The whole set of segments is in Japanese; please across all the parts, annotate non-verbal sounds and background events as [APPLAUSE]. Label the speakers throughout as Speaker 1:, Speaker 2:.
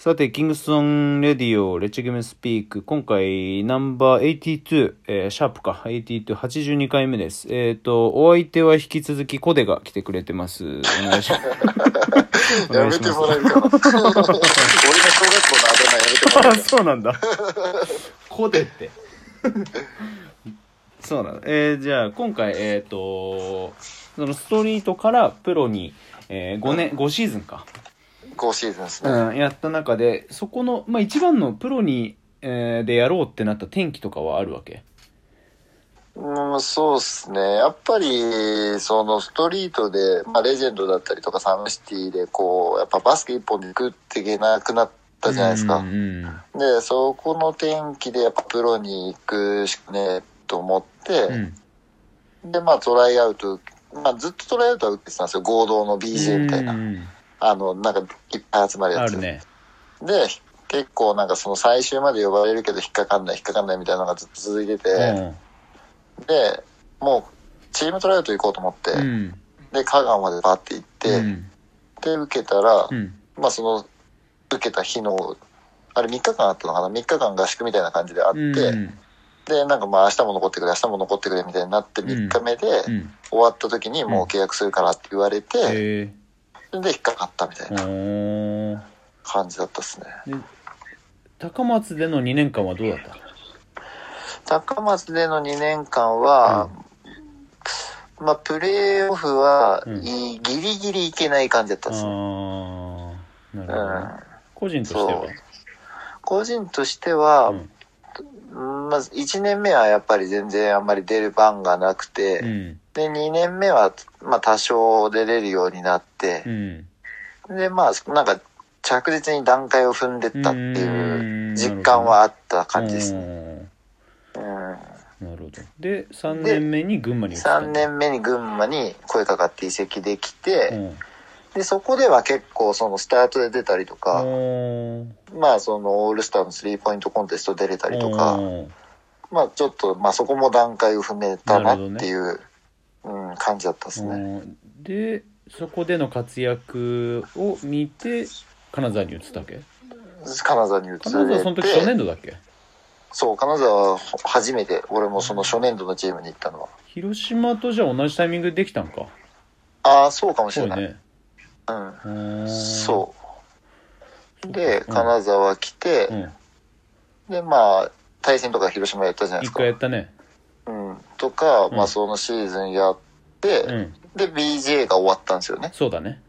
Speaker 1: さて、キングストンレディオ、レッチゲームスピーク、今回ナンバー82、えーシャープか、82、82回目です。えっ、と、お相手は引き続きコデが来てくれてます。お願いします。お
Speaker 2: やめ
Speaker 1: 願いしてます
Speaker 2: もらえるかな俺の小学校のあだ名やめてもらえ
Speaker 1: あ、
Speaker 2: るか [LAUGHS]
Speaker 1: そうなんだ。コデって。そうなの。えーじゃあ、今回、えっ、と、そのストリートからプロに、え5年、5シーズンか。
Speaker 2: 5シーズンですね。
Speaker 1: うん、やった中で、そこの、まあ、一番のプロに、えーでやろうってなった転機とかはあるわけ？
Speaker 2: うん、そうですね。やっぱり、そのストリートで、まあ、レジェンドだったりとかサムシティで、こう、やっぱバスケ一本で食っていけなくなったじゃないですか。
Speaker 1: うんうん
Speaker 2: で、そこの転機でやっぱプロに行くしかねえと思って、
Speaker 1: うん。
Speaker 2: で、まあトライアウト、まあずっとトライアウトは受けてたんですよ。合同の BJ みたいな。
Speaker 1: うんうん
Speaker 2: あの、なんかいっぱい集まるやつ。
Speaker 1: あるね。
Speaker 2: で、結構なんかその最終まで呼ばれるけど引っかかんない引っかかんないみたいなのがずっと続いてて、で、もうチームトライアウト行こうと思って、
Speaker 1: うん。うん。
Speaker 2: で、香川までバーって行って、
Speaker 1: うん。
Speaker 2: で、受けたら、
Speaker 1: うん。
Speaker 2: まあその、受けた日の、あれ3日間あったのかな ?3 日間合宿みたいな感じであって、
Speaker 1: うん。
Speaker 2: で、なんかまあ明日も残ってくれ、明日も残ってくれみたいになって3日目で、
Speaker 1: うん。
Speaker 2: 終わった時にもう契約するからって言われて、
Speaker 1: へ
Speaker 2: で、引っかかったみたい
Speaker 1: え。
Speaker 2: な感じだったっすね。
Speaker 1: で高松での2年間はどうだった？
Speaker 2: 高松での2年間は、まあ、プレーオフは、
Speaker 1: うん
Speaker 2: ギリギリいけない感じだった
Speaker 1: あ
Speaker 2: んですね。
Speaker 1: ーなるほどね。
Speaker 2: うん。
Speaker 1: 個人としては？
Speaker 2: 個人としては、
Speaker 1: うん
Speaker 2: まず1年目はやっぱり全然あんまり出る番がなくて、
Speaker 1: うん。
Speaker 2: で、2年目は、まあ、多少出れるようになって
Speaker 1: う、ん。
Speaker 2: で、まあ、なんか、着実に段階を踏んでったっていう実感はあった感じですね。
Speaker 1: ね。
Speaker 2: うん。
Speaker 1: なるほど。で、3年目に群馬に移った
Speaker 2: 3年目に群馬に声かかって移籍できて、
Speaker 1: うん。
Speaker 2: で、そこでは結構そのスタートで出たりとか、まあそのオールスターのスリーポイントコンテスト出れたりとか、まあちょっと、まあそこも段階を踏めたなっていう、うん、感じだったですね。
Speaker 1: うんでそこでの活躍を見て金沢に移ったわけ？
Speaker 2: 金沢に移れて、
Speaker 1: 金沢その時初年度だっけ？
Speaker 2: そう、金沢は初めて、俺もその初年度のチームに行ったのは。
Speaker 1: 広島とじゃあ同じタイミングでできたんか？
Speaker 2: ああ、そうかもしれない。
Speaker 1: ね
Speaker 2: うん。
Speaker 1: うーん
Speaker 2: そう。で、
Speaker 1: うん
Speaker 2: 金沢来て、
Speaker 1: うん
Speaker 2: で、まあ、対戦とか広島やったじゃないで
Speaker 1: 一
Speaker 2: すか。
Speaker 1: 回やったね
Speaker 2: うん。とか、
Speaker 1: うん。
Speaker 2: まあそのシーズンやって、
Speaker 1: うん。
Speaker 2: で、BJ が終わったんですよね。
Speaker 1: そうだね。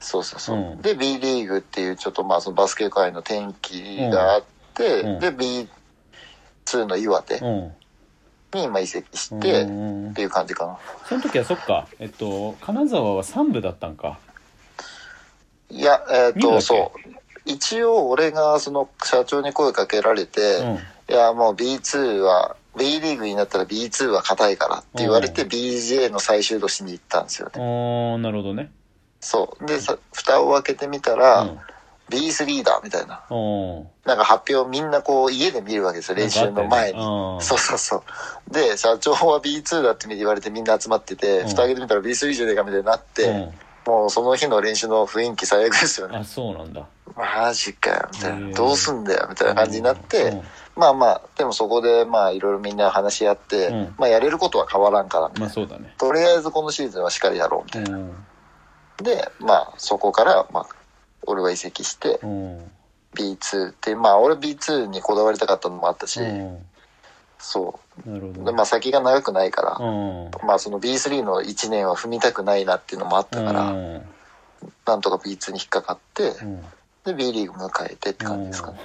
Speaker 2: そうそうそう。
Speaker 1: うん。
Speaker 2: で、B リーグっていうちょっとまあそのバスケ界の転機があって、
Speaker 1: うん。
Speaker 2: で、B2 の岩手
Speaker 1: うん。
Speaker 2: にまあ移籍して、っ
Speaker 1: うん
Speaker 2: ていう感じかな。
Speaker 1: その時はそっか。えっと金沢は3部だったんか。
Speaker 2: いや、えっ、と、そう。一応俺がその社長に声かけられて、
Speaker 1: うん。
Speaker 2: いや、もう B2 は、B リーグになったら B2 は硬いからって言われて、
Speaker 1: うん
Speaker 2: BJ の最終年に行ったんですよね。
Speaker 1: ああなるほどね
Speaker 2: そう。で、さ蓋を開けてみた
Speaker 1: う
Speaker 2: ら、
Speaker 1: ん
Speaker 2: B3 だみたいな。
Speaker 1: お
Speaker 2: なんか発表みんなこう家で見るわけですよ、練習の前に。
Speaker 1: そ
Speaker 2: そうそうそう。で、社長は B2 だって言われてみんな集まってて、
Speaker 1: うん
Speaker 2: 蓋開けてみたら B3 じゃねえかみたいになって、
Speaker 1: うん
Speaker 2: もうその日の練習の雰囲気最悪ですよね。
Speaker 1: あそうなんだ
Speaker 2: マジかよ、みたいな。どうすんだよ、みたいな感じになって、
Speaker 1: うん。
Speaker 2: まあまあ、でもそこでまあいろいろみんな話し合って、
Speaker 1: うん。
Speaker 2: まあやれることは変わらんから、
Speaker 1: まあそうだね。
Speaker 2: とりあえずこのシーズンはしっかりやろう、みたいな。
Speaker 1: うん。
Speaker 2: で、まあそこから、まあ、俺は移籍して、
Speaker 1: うん。
Speaker 2: B2 って、まあ俺 B2 にこだわりたかったのもあったし、
Speaker 1: うん。
Speaker 2: そう。
Speaker 1: なるほど。
Speaker 2: で、まあ先が長くないから、
Speaker 1: うん。
Speaker 2: まあその B3 の1年は踏みたくないなっていうのもあったから、
Speaker 1: うん。
Speaker 2: なんとか B2 に引っかかって、
Speaker 1: うん
Speaker 2: で B リーグ迎えてって感じですかね。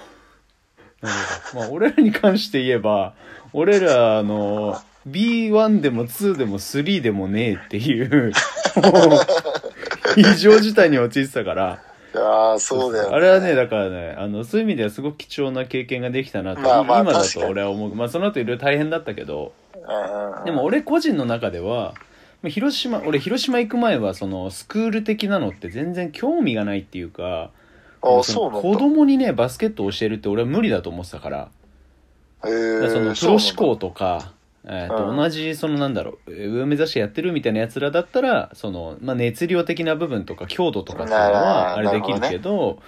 Speaker 1: なるほど。まあ俺らに関して言えば俺らあの B1 でも2でも3でもねえっていうもう異常事態に陥ってたから。
Speaker 2: いやーそうだよ、ね。
Speaker 1: あれはねだからねあのそういう意味ではすごく貴重な経験ができたなと、
Speaker 2: まあまあ
Speaker 1: 今だと俺は思う。まあその後いろいろ大変だったけど。でも俺個人の中ではまあ広島俺広島行く前はそのスクール的なのって全然興味がないっていうか
Speaker 2: あ、
Speaker 1: その
Speaker 2: そうなんだ。
Speaker 1: 子供にねバスケットを教えるって俺は無理だと思ってたから。
Speaker 2: へー
Speaker 1: だからそのプロ志向とか、えーと
Speaker 2: うん。
Speaker 1: 同じそのなんだろう上を目指してやってるみたいなやつらだったらその、まあ、熱量的な部分とか強度とかっていうのはあ
Speaker 2: なる
Speaker 1: れできるけど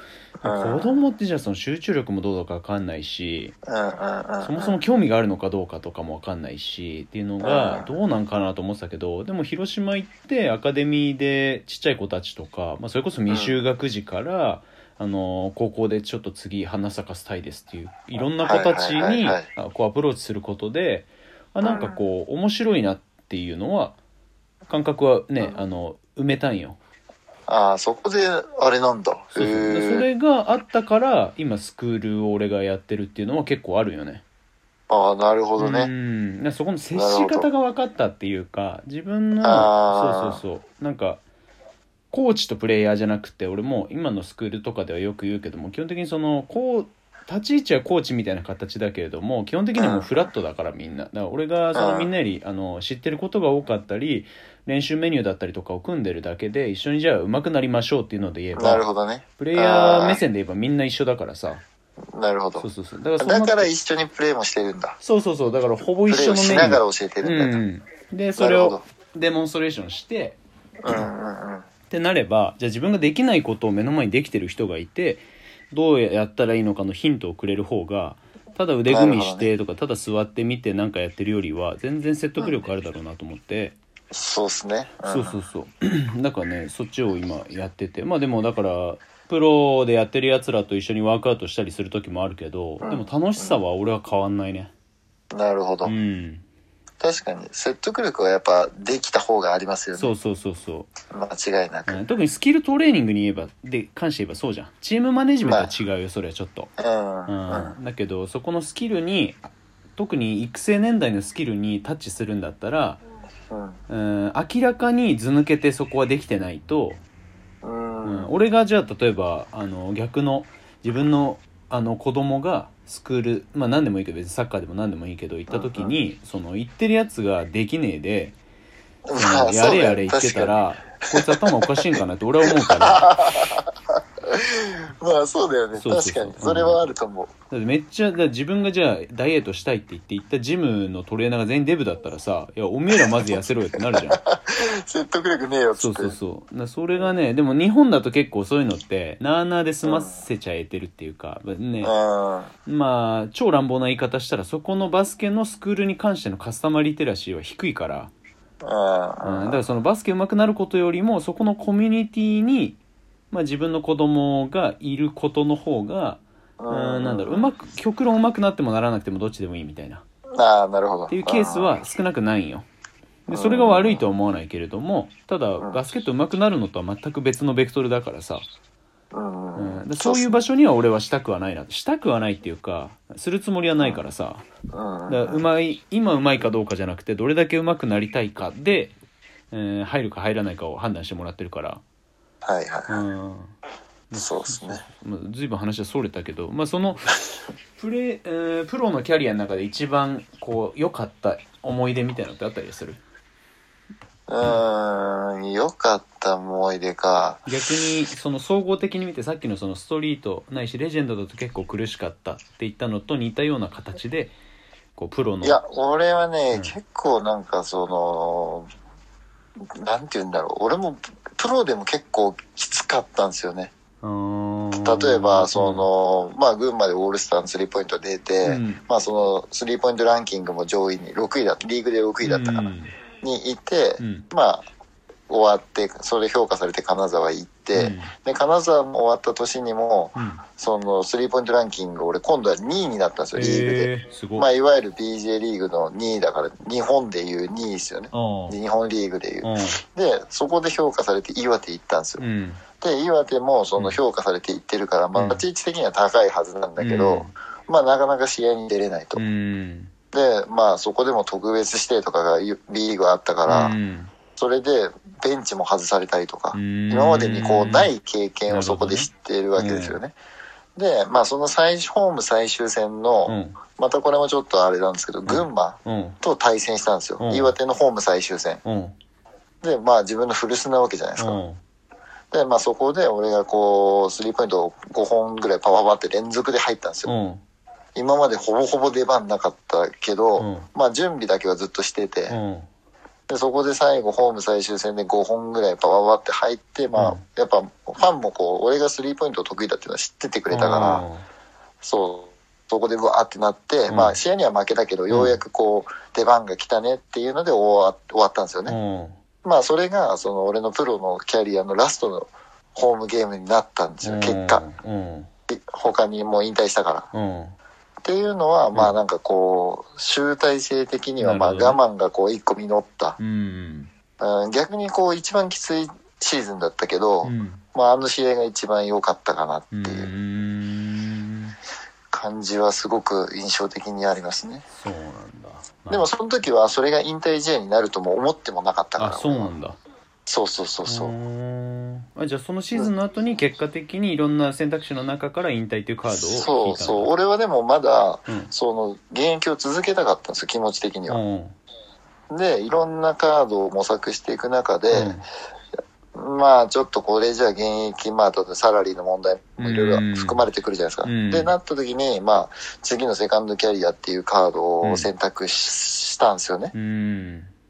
Speaker 2: うん。
Speaker 1: 子供ってじゃあその集中力もどうだかわかんないし。そもそも興味があるのかどうかとかもわかんないしっていうのがどうなんかなと思ってたけどでも広島行ってアカデミーでちっちゃい子たちとか、まあ、それこそ未就学児から、あの高校でちょっと次花咲かせたいですっていういろんな子たちにこうアプローチすることであなんかこう面白いなっていうのは感覚はね、
Speaker 2: うん。
Speaker 1: あの埋めたんよ。
Speaker 2: ああ、そこで、あれなんだ。
Speaker 1: そうそう。それがあったから今スクールを俺がやってるっていうのは結構あるよね。
Speaker 2: ああ、なるほど
Speaker 1: う
Speaker 2: ね。
Speaker 1: んだからそこの接し方が分かったっていうか自分のそうそうそう。なんかコーチとプレイヤーじゃなくて俺も今のスクールとかではよく言うけども基本的にそのこう立ち位置はコーチみたいな形だけれども基本的にはもうフラットだからみんなだから俺がその
Speaker 2: うん
Speaker 1: みんなよりあの知ってることが多かったり練習メニューだったりとかを組んでるだけで一緒にじゃあ上手くなりましょうっていうので言え
Speaker 2: なる
Speaker 1: ば
Speaker 2: ほどね。
Speaker 1: プレイヤー目線で言えばみんな一緒だからさ
Speaker 2: なるほど
Speaker 1: そう。そうそうだから
Speaker 2: だから一緒にプレイもしてるんだ。
Speaker 1: そうそうそうだからほぼ一緒のメニュー
Speaker 2: しながら教えてるんだと。
Speaker 1: うん、でそれをデモンストレーションして
Speaker 2: うんうんうん。
Speaker 1: ってなればじゃあ自分ができないことを目の前にできてる人がいてどうやったらいいのかのヒントをくれる方がただ腕組みしてとか、ただ座ってみて何かやってるよりは全然説得力あるだろうなと思って、
Speaker 2: そうっすね。ん。
Speaker 1: そうそうそう。[CLEARS THROAT] だからねそっちを今やってて。まあでもだからプロでやってるやつらと一緒にワークアウトしたりする時もあるけど、
Speaker 2: うん。
Speaker 1: でも楽しさは俺は変わんないね。
Speaker 2: なるほど。
Speaker 1: う。ん
Speaker 2: 確かに、説得力はやっぱできた方がありますよね。
Speaker 1: そうそうそうそう
Speaker 2: 間違いなく。
Speaker 1: うん特にスキルトレーニングに言えばで関して言えばそうじゃんチームマネジメントは違うよ、それはちょっと、
Speaker 2: うん。
Speaker 1: う
Speaker 2: うん
Speaker 1: んだけどそこのスキルに特に育成年代のスキルにタッチするんだったら、
Speaker 2: うん。
Speaker 1: うん、明らかに図抜けてそこはできてないと、
Speaker 2: う
Speaker 1: うん
Speaker 2: ん。
Speaker 1: 俺がじゃあ例えばあの逆の自分のあの子供がスクールまあ何でもいいけど別にサッカーでも何でもいいけど行った時に、その行ってるやつができねえで、そ [LAUGHS]
Speaker 2: まあ
Speaker 1: のやれやれ言ってたらこいつ頭おかしいんかなって俺は思うから。[LAUGHS] [LAUGHS]
Speaker 2: まあそうだよね。
Speaker 1: そうそうそう
Speaker 2: 確かに。それはあると思う。
Speaker 1: だってめっちゃだから自分がじゃあダイエットしたいって言って行ったジムのトレーナーが全員デブだったらさ「いやおめえらまず痩せろよ」ってなるじゃん [LAUGHS]
Speaker 2: 説得力ねえよっつって。
Speaker 1: そうそうそうそれがねでも日本だと結構そういうのってなあなあで済ませちゃえてるっていうか、ね
Speaker 2: うん。
Speaker 1: まあ超乱暴な言い方したらそこのバスケのスクールに関してのカスタマーリテラシーは低いから、うん、
Speaker 2: うん。
Speaker 1: だからそのバスケ上手くなることよりもそこのコミュニティにまあ自分の子供がいることの方がうん。なんだろううまく極論上手くなってもならなくてもどっちでもいいみたいな。
Speaker 2: ああ、なるほど。っ
Speaker 1: っていうケースは少なくないんよ。でそれが悪いとは思わないけれどもただバスケット上手くなるのとは全く別のベクトルだからさ、
Speaker 2: うん。うん。
Speaker 1: そういう場所には俺はしたくはないな。したくはないっていうかするつもりはないからさ。
Speaker 2: うん。
Speaker 1: だからうまい今うまいかどうかじゃなくてどれだけ上手くなりたいかで、えー入るか入らないかを判断してもらってるから
Speaker 2: はいは
Speaker 1: うん
Speaker 2: い。そうですね。
Speaker 1: まあ、ずいぶん話はそれたけど、まあ、その [LAUGHS] プレ、えープロのキャリアの中で一番こう良かった思い出みたいなのってあったりする？
Speaker 2: うーん、良かった思い出か。
Speaker 1: 逆にその総合的に見てさっきのそのストリートないしレジェンドだと結構苦しかったって言ったのと似たような形でこうプロの
Speaker 2: いや、俺はね、
Speaker 1: うん
Speaker 2: 結構なんかその、なんて言うんだろう。俺もプロでも結構きつかったんですよね。例えば、その、まあ、群馬でオールスターのスリーポイント出て、
Speaker 1: うん。
Speaker 2: まあ、その、スリーポイントランキングも上位に、6位だ、リーグで6位だったかな、
Speaker 1: うん。
Speaker 2: にいて、
Speaker 1: うん。
Speaker 2: まあ、終わって、それ評価されて金沢行って、
Speaker 1: うん。
Speaker 2: で、金沢も終わった年にも、
Speaker 1: うん。
Speaker 2: その、スリーポイントランキング、俺今度は2位になったんですよ、リーグで。
Speaker 1: い、
Speaker 2: まあ、いわゆる BJ リーグの2位だから、日本でいう2位ですよね。
Speaker 1: あ
Speaker 2: 日本リーグでいう。
Speaker 1: あ
Speaker 2: で、そこで評価されて岩手行ったんですよ。
Speaker 1: う。ん。
Speaker 2: で、岩手もその評価されて行ってるから、まあ、
Speaker 1: うん。
Speaker 2: 立ち位置的には高いはずなんだけど、まあ、なかなか試合に出れないと。
Speaker 1: うん。
Speaker 2: で、まあ、そこでも特別指定とかが B リーグあったから、
Speaker 1: うん
Speaker 2: それでベンチも外されたりとか、
Speaker 1: うん。
Speaker 2: 今までにこうない経験をそこで知っているわけですよね。で、まあ、その最終、ホーム最終戦の、
Speaker 1: うん。
Speaker 2: またこれもちょっとあれなんですけど、群馬
Speaker 1: うん。
Speaker 2: と対戦したんですよ。
Speaker 1: うん。
Speaker 2: 岩手のホーム最終戦。
Speaker 1: うん。
Speaker 2: で、まあ自分の古巣なわけじゃないですか。
Speaker 1: うん。
Speaker 2: で、まあそこで俺がこう、スリーポイントを5本ぐらいパワーバって連続で入ったんですよ。
Speaker 1: うん。
Speaker 2: 今までほぼほぼ出番なかったけど、
Speaker 1: うん。
Speaker 2: まあ準備だけはずっとしてて、
Speaker 1: うん
Speaker 2: でそこで最後ホーム最終戦で5本ぐらいパワワって入って、まあ、
Speaker 1: うん
Speaker 2: やっぱファンもこう、俺がスリーポイント得意だっていうのは知っててくれたから、そう、そこでわーってなって、
Speaker 1: うん
Speaker 2: まあ試合には負けたけど、ようやくこう、出番が来たねっていうので終わ終わったんですよ
Speaker 1: う
Speaker 2: ね。
Speaker 1: ん。
Speaker 2: まあそれが、その俺のプロのキャリアのラストのホームゲームになったんですよ、結果。
Speaker 1: うん。
Speaker 2: 他にもう引退したから。
Speaker 1: うん。
Speaker 2: っていうのは、まあなんかこう、集大成的にはまあ我慢がこう一個実った。
Speaker 1: うん。
Speaker 2: うん逆にこう一番きついシーズンだったけど、
Speaker 1: うん。
Speaker 2: まああの試合が一番良かったかなって
Speaker 1: う。
Speaker 2: いうん感じはすごく印象的にありますね。
Speaker 1: そうなんだ。
Speaker 2: でもその時はそれが引退試合になるとも思ってもなかったから。
Speaker 1: あ、そうなんだ。
Speaker 2: そうそうそうそう。
Speaker 1: あじゃあそのシーズンの後に結果的にいろんな選択肢の中から引退というカードを
Speaker 2: そう
Speaker 1: 引いたんだ
Speaker 2: そう。俺はでもまだ、
Speaker 1: うん
Speaker 2: その現役を続けたかったんですよ、気持ち的には。
Speaker 1: うん
Speaker 2: で、いろんなカードを模索していく中で、まあちょっとこれじゃ現役、まあ例えばサラリーの問題もいろいろ含まれてくるじゃないですか。
Speaker 1: うん
Speaker 2: で、なった時に、まあ次のセカンドキャリアっていうカードを選択し,、したんですよね。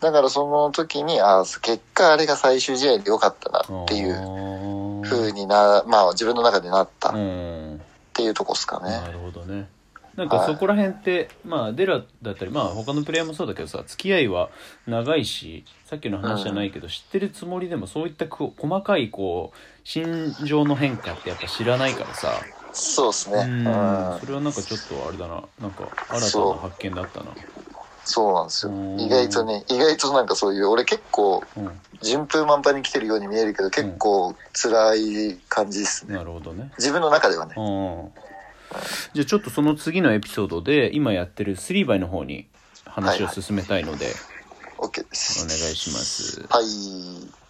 Speaker 1: うん
Speaker 2: だからその時に、あ結果あれが最終試合で良かったなっていう
Speaker 1: う
Speaker 2: 風にな、まあ自分の中でなったっ
Speaker 1: うん。
Speaker 2: ていうとこですかね。
Speaker 1: なるほどね。なんかそこら辺って、まあデラだったりまあ他のプレイヤーもそうだけどさ付き合いは長いしさっきの話じゃないけど、知ってるつもりでもそういった細かいこう心情の変化ってやっぱ知らないからさ。
Speaker 2: そうですね。
Speaker 1: うん。
Speaker 2: うん。
Speaker 1: それはなんかちょっとあれだな。なんか新たな発見だったな
Speaker 2: そうなんですよ
Speaker 1: うん。
Speaker 2: 意外とね、意外となんかそういう、俺結構
Speaker 1: うん
Speaker 2: 順風満帆に来てるように見えるけど、結構辛い感じですね。
Speaker 1: なるほどね
Speaker 2: 自分の中ではね。
Speaker 1: うんじゃあちょっとその次のエピソードで今やってる3倍の方に話を進めたいので、
Speaker 2: OK です。
Speaker 1: お願いします
Speaker 2: はい。